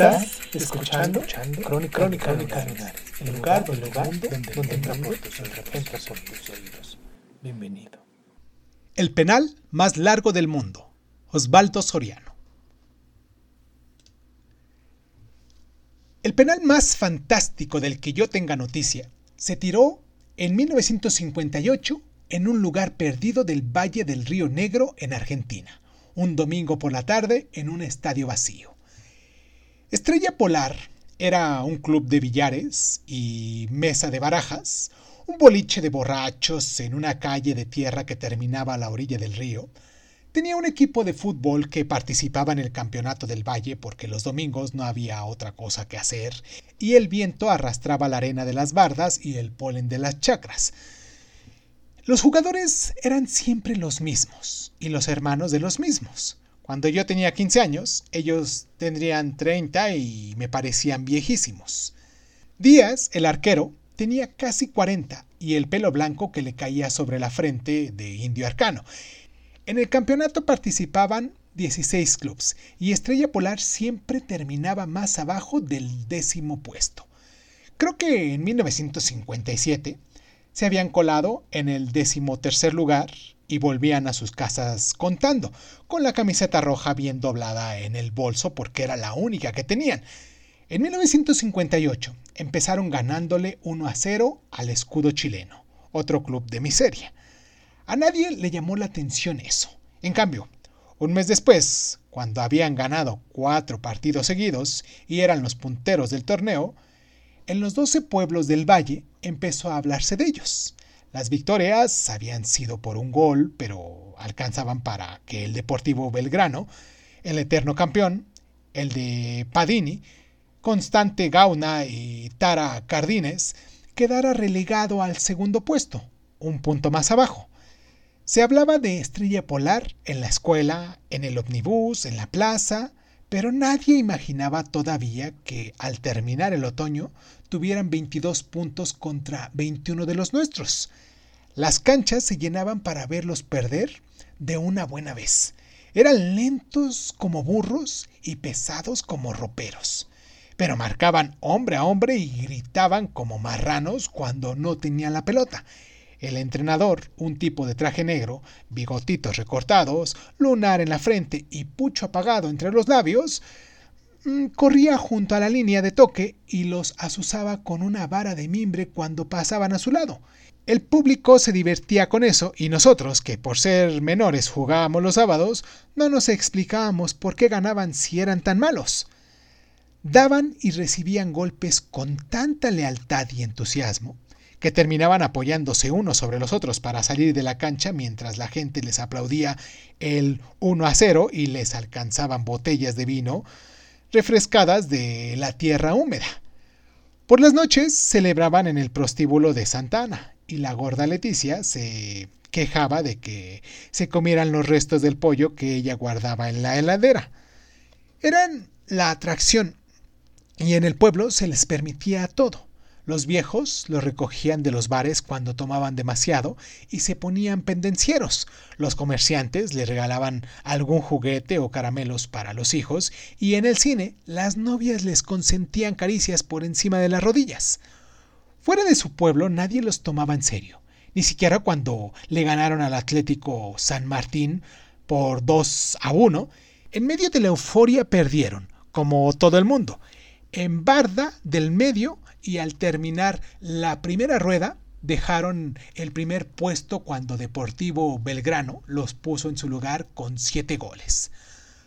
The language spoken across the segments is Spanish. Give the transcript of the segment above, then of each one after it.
Estás escuchando, Crónica, Crónica, Crónica Lunares, el lugar, el lugar donde, donde entra por tus oídos, entra por tus oídos. Bienvenido. El penal más largo del mundo. Osvaldo Soriano. El penal más fantástico del que yo tenga noticia se tiró en 1958 en un lugar perdido del Valle del Río Negro en Argentina, un domingo por la tarde en un estadio vacío. Estrella Polar era un club de billares y mesa de barajas, un boliche de borrachos en una calle de tierra que terminaba a la orilla del río. Tenía un equipo de fútbol que participaba en el campeonato del valle porque los domingos no había otra cosa que hacer y el viento arrastraba la arena de las bardas y el polen de las chacras. Los jugadores eran siempre los mismos y los hermanos de los mismos. Cuando yo tenía 15 años, ellos tendrían 30 y me parecían viejísimos. Díaz, el arquero, tenía casi 40 y el pelo blanco que le caía sobre la frente de indio arcano. En el campeonato participaban 16 clubes y Estrella Polar siempre terminaba más abajo del décimo puesto. Creo que en 1957 se habían colado en el decimotercer lugar y volvían a sus casas contando, con la camiseta roja bien doblada en el bolso porque era la única que tenían. En 1958 empezaron ganándole 1 a 0 al escudo chileno, otro club de miseria. A nadie le llamó la atención eso. En cambio, un mes después, cuando habían ganado cuatro partidos seguidos y eran los punteros del torneo, en los 12 pueblos del valle empezó a hablarse de ellos. Las victorias habían sido por un gol, pero alcanzaban para que el Deportivo Belgrano, el eterno campeón, el de Padini, Constante Gauna y Tara Cardines, quedara relegado al segundo puesto, un punto más abajo. Se hablaba de estrella polar en la escuela, en el omnibus, en la plaza, pero nadie imaginaba todavía que al terminar el otoño tuvieran 22 puntos contra 21 de los nuestros. Las canchas se llenaban para verlos perder de una buena vez. Eran lentos como burros y pesados como roperos, pero marcaban hombre a hombre y gritaban como marranos cuando no tenían la pelota. El entrenador, un tipo de traje negro, bigotitos recortados, lunar en la frente y pucho apagado entre los labios, corría junto a la línea de toque y los azuzaba con una vara de mimbre cuando pasaban a su lado. El público se divertía con eso y nosotros, que por ser menores jugábamos los sábados, no nos explicábamos por qué ganaban si eran tan malos. Daban y recibían golpes con tanta lealtad y entusiasmo que terminaban apoyándose unos sobre los otros para salir de la cancha mientras la gente les aplaudía el 1 a 0 y les alcanzaban botellas de vino refrescadas de la tierra húmeda. Por las noches celebraban en el prostíbulo de Santa Ana y la gorda Leticia se quejaba de que se comieran los restos del pollo que ella guardaba en la heladera. Eran la atracción y en el pueblo se les permitía todo. Los viejos los recogían de los bares cuando tomaban demasiado y se ponían pendencieros. Los comerciantes les regalaban algún juguete o caramelos para los hijos y en el cine las novias les consentían caricias por encima de las rodillas. Fuera de su pueblo nadie los tomaba en serio, ni siquiera cuando le ganaron al Atlético San Martín por 2 a 1. En medio de la euforia perdieron, como todo el mundo. En Barda del medio y al terminar la primera rueda dejaron el primer puesto cuando Deportivo Belgrano los puso en su lugar con siete goles.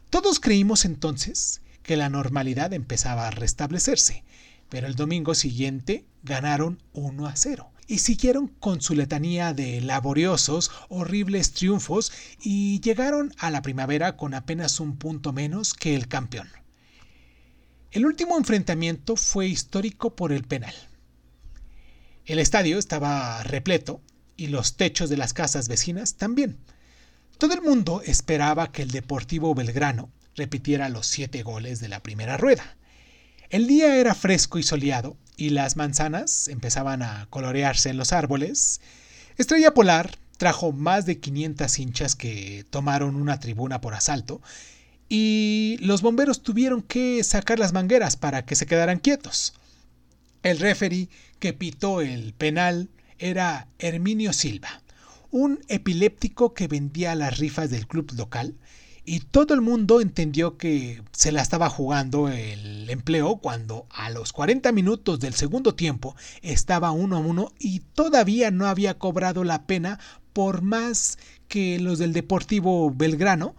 Todos creímos entonces que la normalidad empezaba a restablecerse, pero el domingo siguiente ganaron 1 a 0 y siguieron con su letanía de laboriosos, horribles triunfos y llegaron a la primavera con apenas un punto menos que el campeón. El último enfrentamiento fue histórico por el penal. El estadio estaba repleto y los techos de las casas vecinas también. Todo el mundo esperaba que el Deportivo Belgrano repitiera los siete goles de la primera rueda. El día era fresco y soleado y las manzanas empezaban a colorearse en los árboles. Estrella Polar trajo más de 500 hinchas que tomaron una tribuna por asalto y los bomberos tuvieron que sacar las mangueras para que se quedaran quietos. El referee que pitó el penal era Herminio Silva, un epiléptico que vendía las rifas del club local y todo el mundo entendió que se la estaba jugando el empleo cuando a los 40 minutos del segundo tiempo estaba uno a uno y todavía no había cobrado la pena por más que los del Deportivo Belgrano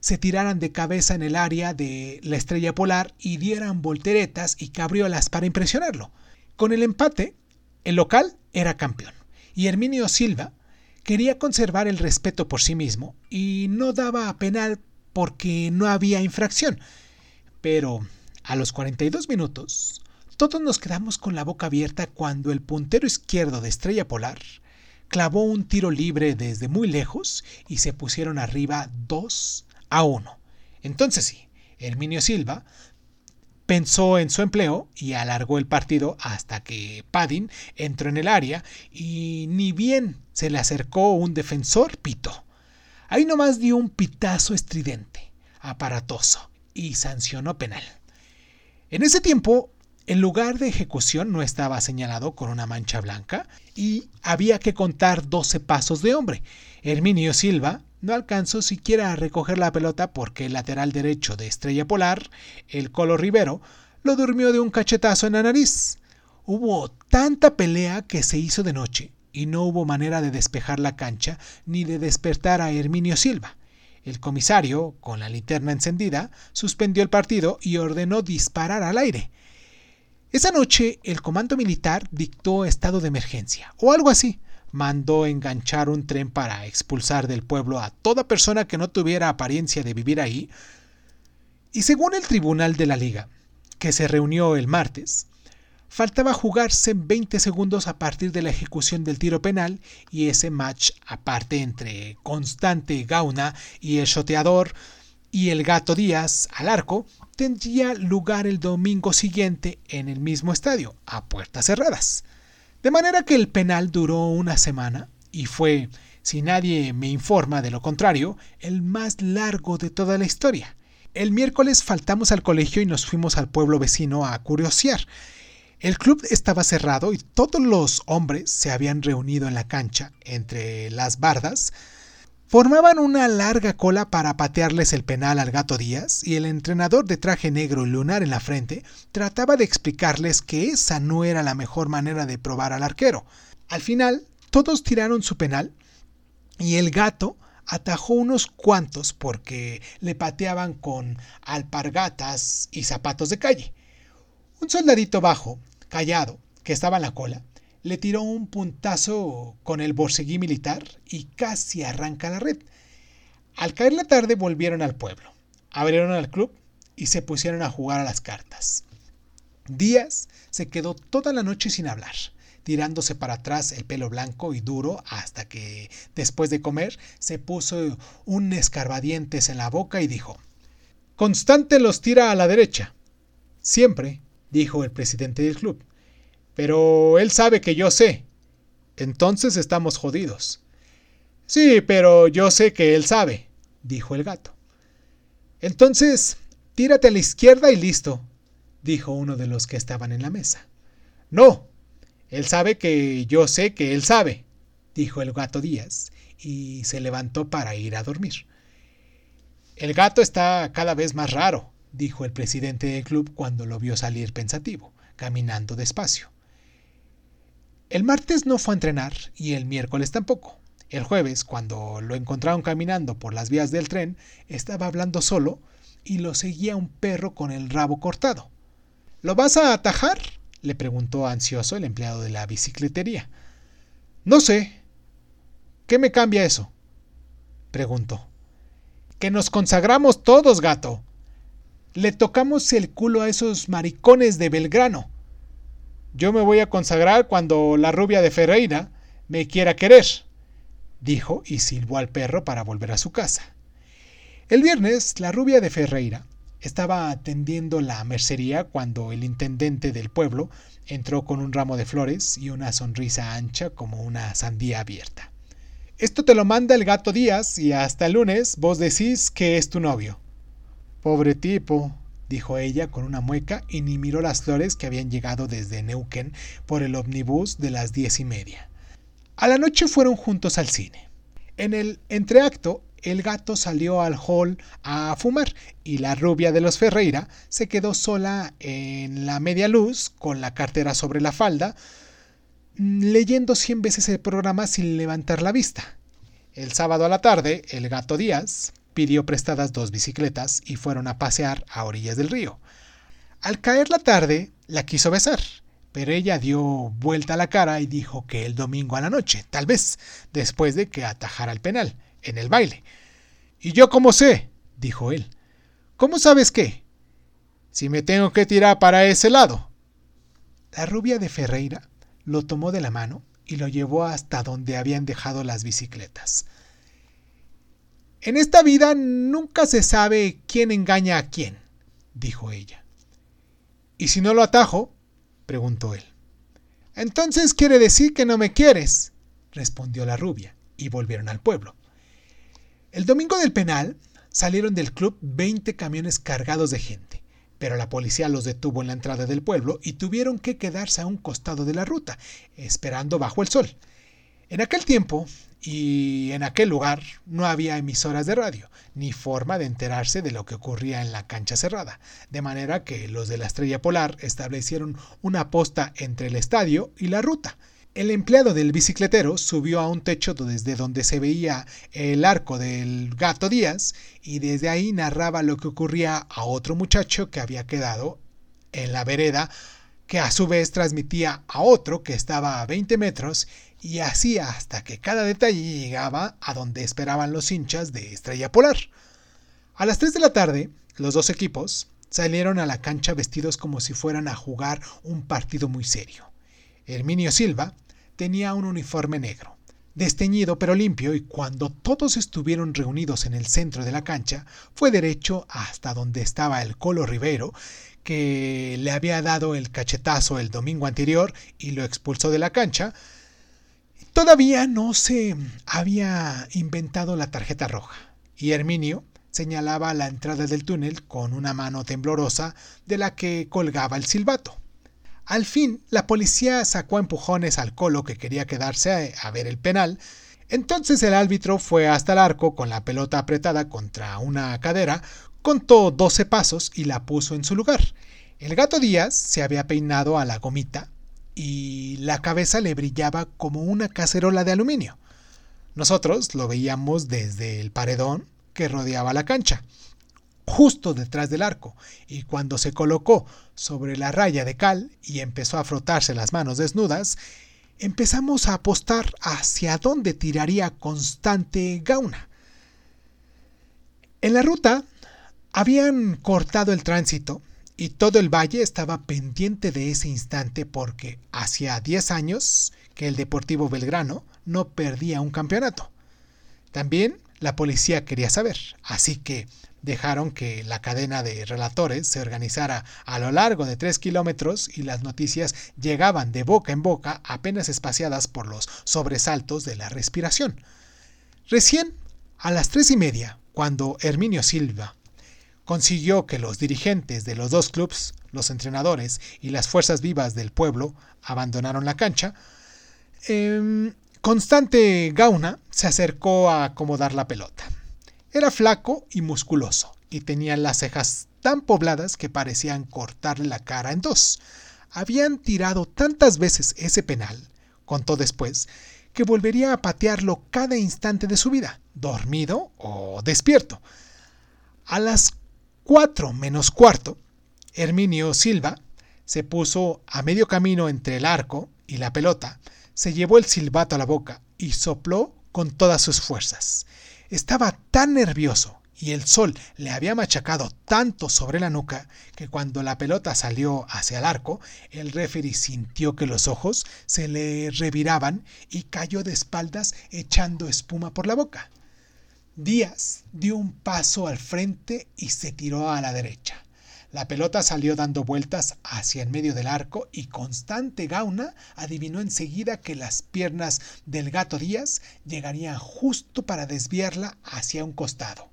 se tiraran de cabeza en el área de la estrella polar y dieran volteretas y cabriolas para impresionarlo. Con el empate, el local era campeón y Herminio Silva quería conservar el respeto por sí mismo y no daba penal porque no había infracción. Pero a los 42 minutos, todos nos quedamos con la boca abierta cuando el puntero izquierdo de Estrella Polar clavó un tiro libre desde muy lejos y se pusieron arriba 2 a 1. Entonces sí, Herminio Silva pensó en su empleo y alargó el partido hasta que Padin entró en el área y ni bien se le acercó un defensor pito. Ahí nomás dio un pitazo estridente, aparatoso, y sancionó penal. En ese tiempo, el lugar de ejecución no estaba señalado con una mancha blanca y había que contar 12 pasos de hombre. Herminio Silva no alcanzó siquiera a recoger la pelota porque el lateral derecho de Estrella Polar, el Colo Rivero, lo durmió de un cachetazo en la nariz. Hubo tanta pelea que se hizo de noche y no hubo manera de despejar la cancha ni de despertar a Herminio Silva. El comisario, con la linterna encendida, suspendió el partido y ordenó disparar al aire. Esa noche el comando militar dictó estado de emergencia, o algo así. Mandó enganchar un tren para expulsar del pueblo a toda persona que no tuviera apariencia de vivir ahí. Y según el Tribunal de la Liga, que se reunió el martes, Faltaba jugarse 20 segundos a partir de la ejecución del tiro penal y ese match aparte entre Constante Gauna y el shoteador y el gato Díaz al arco tendría lugar el domingo siguiente en el mismo estadio, a puertas cerradas. De manera que el penal duró una semana y fue, si nadie me informa de lo contrario, el más largo de toda la historia. El miércoles faltamos al colegio y nos fuimos al pueblo vecino a curiosear. El club estaba cerrado y todos los hombres se habían reunido en la cancha, entre las bardas. Formaban una larga cola para patearles el penal al gato Díaz y el entrenador de traje negro y lunar en la frente trataba de explicarles que esa no era la mejor manera de probar al arquero. Al final, todos tiraron su penal y el gato atajó unos cuantos porque le pateaban con alpargatas y zapatos de calle. Un soldadito bajo callado, que estaba en la cola, le tiró un puntazo con el borseguí militar y casi arranca la red. Al caer la tarde volvieron al pueblo, abrieron al club y se pusieron a jugar a las cartas. Díaz se quedó toda la noche sin hablar, tirándose para atrás el pelo blanco y duro hasta que, después de comer, se puso un escarbadientes en la boca y dijo, Constante los tira a la derecha. Siempre dijo el presidente del club. Pero él sabe que yo sé. Entonces estamos jodidos. Sí, pero yo sé que él sabe, dijo el gato. Entonces, tírate a la izquierda y listo, dijo uno de los que estaban en la mesa. No, él sabe que yo sé que él sabe, dijo el gato Díaz, y se levantó para ir a dormir. El gato está cada vez más raro, dijo el presidente del club cuando lo vio salir pensativo, caminando despacio. El martes no fue a entrenar y el miércoles tampoco. El jueves, cuando lo encontraron caminando por las vías del tren, estaba hablando solo y lo seguía un perro con el rabo cortado. ¿Lo vas a atajar? le preguntó ansioso el empleado de la bicicletería. No sé. ¿Qué me cambia eso? preguntó. Que nos consagramos todos, gato. Le tocamos el culo a esos maricones de Belgrano. Yo me voy a consagrar cuando la rubia de Ferreira me quiera querer, dijo y silbó al perro para volver a su casa. El viernes, la rubia de Ferreira estaba atendiendo la mercería cuando el intendente del pueblo entró con un ramo de flores y una sonrisa ancha como una sandía abierta. Esto te lo manda el gato Díaz y hasta el lunes vos decís que es tu novio. Pobre tipo, dijo ella con una mueca y ni miró las flores que habían llegado desde Neuquén por el omnibus de las diez y media. A la noche fueron juntos al cine. En el entreacto, el gato salió al hall a fumar y la rubia de los Ferreira se quedó sola en la media luz con la cartera sobre la falda, leyendo cien veces el programa sin levantar la vista. El sábado a la tarde, el gato Díaz pidió prestadas dos bicicletas y fueron a pasear a orillas del río. Al caer la tarde, la quiso besar, pero ella dio vuelta la cara y dijo que el domingo a la noche, tal vez, después de que atajara el penal, en el baile. ¿Y yo cómo sé? dijo él. ¿Cómo sabes qué? Si me tengo que tirar para ese lado. La rubia de Ferreira lo tomó de la mano y lo llevó hasta donde habían dejado las bicicletas. En esta vida nunca se sabe quién engaña a quién, dijo ella. ¿Y si no lo atajo? preguntó él. Entonces quiere decir que no me quieres, respondió la rubia, y volvieron al pueblo. El domingo del penal salieron del club 20 camiones cargados de gente, pero la policía los detuvo en la entrada del pueblo y tuvieron que quedarse a un costado de la ruta, esperando bajo el sol. En aquel tiempo y en aquel lugar no había emisoras de radio, ni forma de enterarse de lo que ocurría en la cancha cerrada, de manera que los de la Estrella Polar establecieron una posta entre el estadio y la ruta, el empleado del bicicletero subió a un techo desde donde se veía el arco del gato Díaz y desde ahí narraba lo que ocurría a otro muchacho que había quedado en la vereda, que a su vez transmitía a otro que estaba a 20 metros y así hasta que cada detalle llegaba a donde esperaban los hinchas de Estrella Polar. A las 3 de la tarde, los dos equipos salieron a la cancha vestidos como si fueran a jugar un partido muy serio. Herminio Silva tenía un uniforme negro, desteñido pero limpio, y cuando todos estuvieron reunidos en el centro de la cancha, fue derecho hasta donde estaba el Colo Rivero, que le había dado el cachetazo el domingo anterior y lo expulsó de la cancha. Todavía no se había inventado la tarjeta roja, y Herminio señalaba la entrada del túnel con una mano temblorosa de la que colgaba el silbato. Al fin, la policía sacó empujones al colo que quería quedarse a, ver el penal. Entonces el árbitro fue hasta el arco con la pelota apretada contra una cadera, contó 12 pasos y la puso en su lugar. El gato Díaz se había peinado a la gomita y la cabeza le brillaba como una cacerola de aluminio. Nosotros lo veíamos desde el paredón que rodeaba la cancha justo detrás del arco, y cuando se colocó sobre la raya de cal y empezó a frotarse las manos desnudas, empezamos a apostar hacia dónde tiraría constante Gauna. En la ruta habían cortado el tránsito y todo el valle estaba pendiente de ese instante porque hacía 10 años que el Deportivo Belgrano no perdía un campeonato. También la policía quería saber, así que dejaron que la cadena de relatores se organizara a lo largo de tres kilómetros y las noticias llegaban de boca en boca apenas espaciadas por los sobresaltos de la respiración. Recién, a las tres y media, cuando Herminio Silva consiguió que los dirigentes de los dos clubes, los entrenadores y las fuerzas vivas del pueblo abandonaron la cancha, em, Constante Gauna se acercó a acomodar la pelota. Era flaco y musculoso, y tenía las cejas tan pobladas que parecían cortarle la cara en dos. Habían tirado tantas veces ese penal, contó después, que volvería a patearlo cada instante de su vida, dormido o despierto. A las cuatro menos cuarto, Herminio Silva se puso a medio camino entre el arco y la pelota, se llevó el silbato a la boca y sopló con todas sus fuerzas. Estaba tan nervioso y el sol le había machacado tanto sobre la nuca que cuando la pelota salió hacia el arco, el referee sintió que los ojos se le reviraban y cayó de espaldas echando espuma por la boca. Díaz dio un paso al frente y se tiró a la derecha. La pelota salió dando vueltas hacia el medio del arco y Constante Gauna adivinó enseguida que las piernas del gato Díaz llegarían justo para desviarla hacia un costado.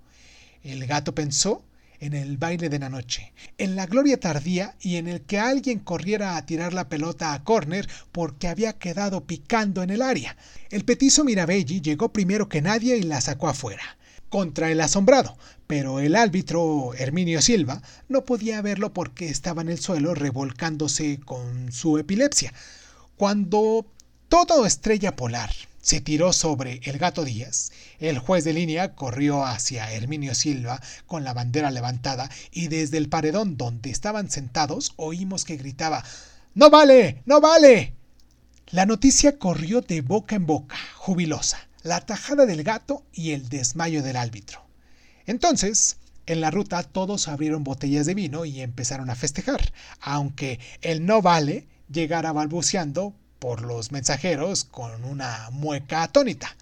El gato pensó en el baile de la noche, en la gloria tardía y en el que alguien corriera a tirar la pelota a córner porque había quedado picando en el área. El petizo Mirabelli llegó primero que nadie y la sacó afuera contra el asombrado, pero el árbitro Herminio Silva no podía verlo porque estaba en el suelo revolcándose con su epilepsia. Cuando todo estrella polar se tiró sobre el gato Díaz, el juez de línea corrió hacia Herminio Silva con la bandera levantada y desde el paredón donde estaban sentados oímos que gritaba ¡No vale! ¡No vale! La noticia corrió de boca en boca, jubilosa la tajada del gato y el desmayo del árbitro. Entonces, en la ruta todos abrieron botellas de vino y empezaron a festejar, aunque el no vale llegara balbuceando por los mensajeros con una mueca atónita.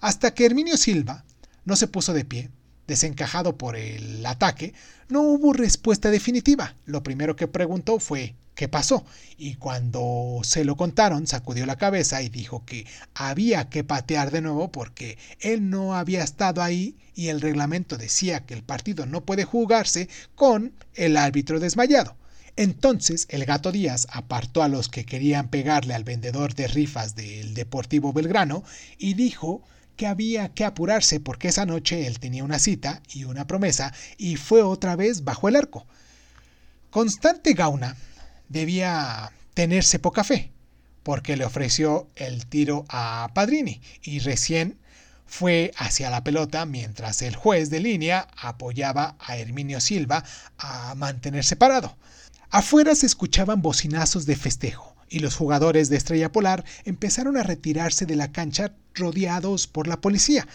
Hasta que Herminio Silva no se puso de pie, desencajado por el ataque, no hubo respuesta definitiva. Lo primero que preguntó fue qué pasó y cuando se lo contaron sacudió la cabeza y dijo que había que patear de nuevo porque él no había estado ahí y el reglamento decía que el partido no puede jugarse con el árbitro desmayado. Entonces el gato Díaz apartó a los que querían pegarle al vendedor de rifas del Deportivo Belgrano y dijo que había que apurarse porque esa noche él tenía una cita y una promesa y fue otra vez bajo el arco. Constante Gauna debía tenerse poca fe, porque le ofreció el tiro a Padrini y recién fue hacia la pelota mientras el juez de línea apoyaba a Herminio Silva a mantenerse parado. Afuera se escuchaban bocinazos de festejo y los jugadores de Estrella Polar empezaron a retirarse de la cancha rodeados por la policía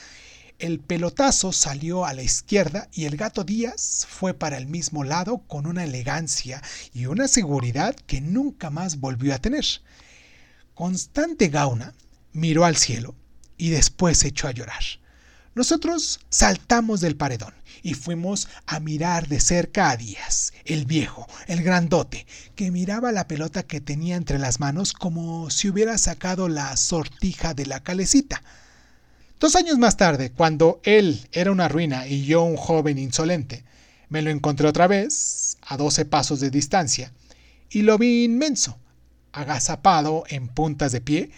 el pelotazo salió a la izquierda y el gato Díaz fue para el mismo lado con una elegancia y una seguridad que nunca más volvió a tener. Constante Gauna miró al cielo y después se echó a llorar. Nosotros saltamos del paredón y fuimos a mirar de cerca a Díaz, el viejo, el grandote, que miraba la pelota que tenía entre las manos como si hubiera sacado la sortija de la calecita. Dos años más tarde, cuando él era una ruina y yo un joven insolente, me lo encontré otra vez, a doce pasos de distancia, y lo vi inmenso, agazapado en puntas de pie,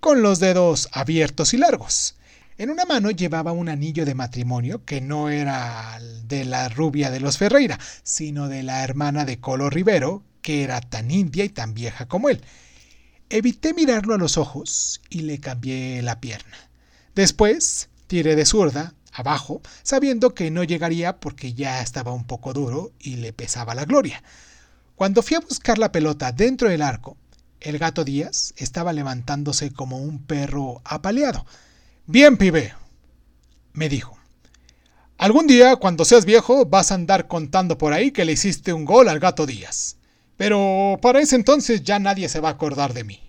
con los dedos abiertos y largos. En una mano llevaba un anillo de matrimonio que no era de la rubia de los Ferreira, sino de la hermana de Colo Rivero, que era tan india y tan vieja como él. Evité mirarlo a los ojos y le cambié la pierna. Después tiré de zurda, abajo, sabiendo que no llegaría porque ya estaba un poco duro y le pesaba la gloria. Cuando fui a buscar la pelota dentro del arco, el gato Díaz estaba levantándose como un perro apaleado. Bien, pibe, me dijo. Algún día, cuando seas viejo, vas a andar contando por ahí que le hiciste un gol al gato Díaz. Pero para ese entonces ya nadie se va a acordar de mí.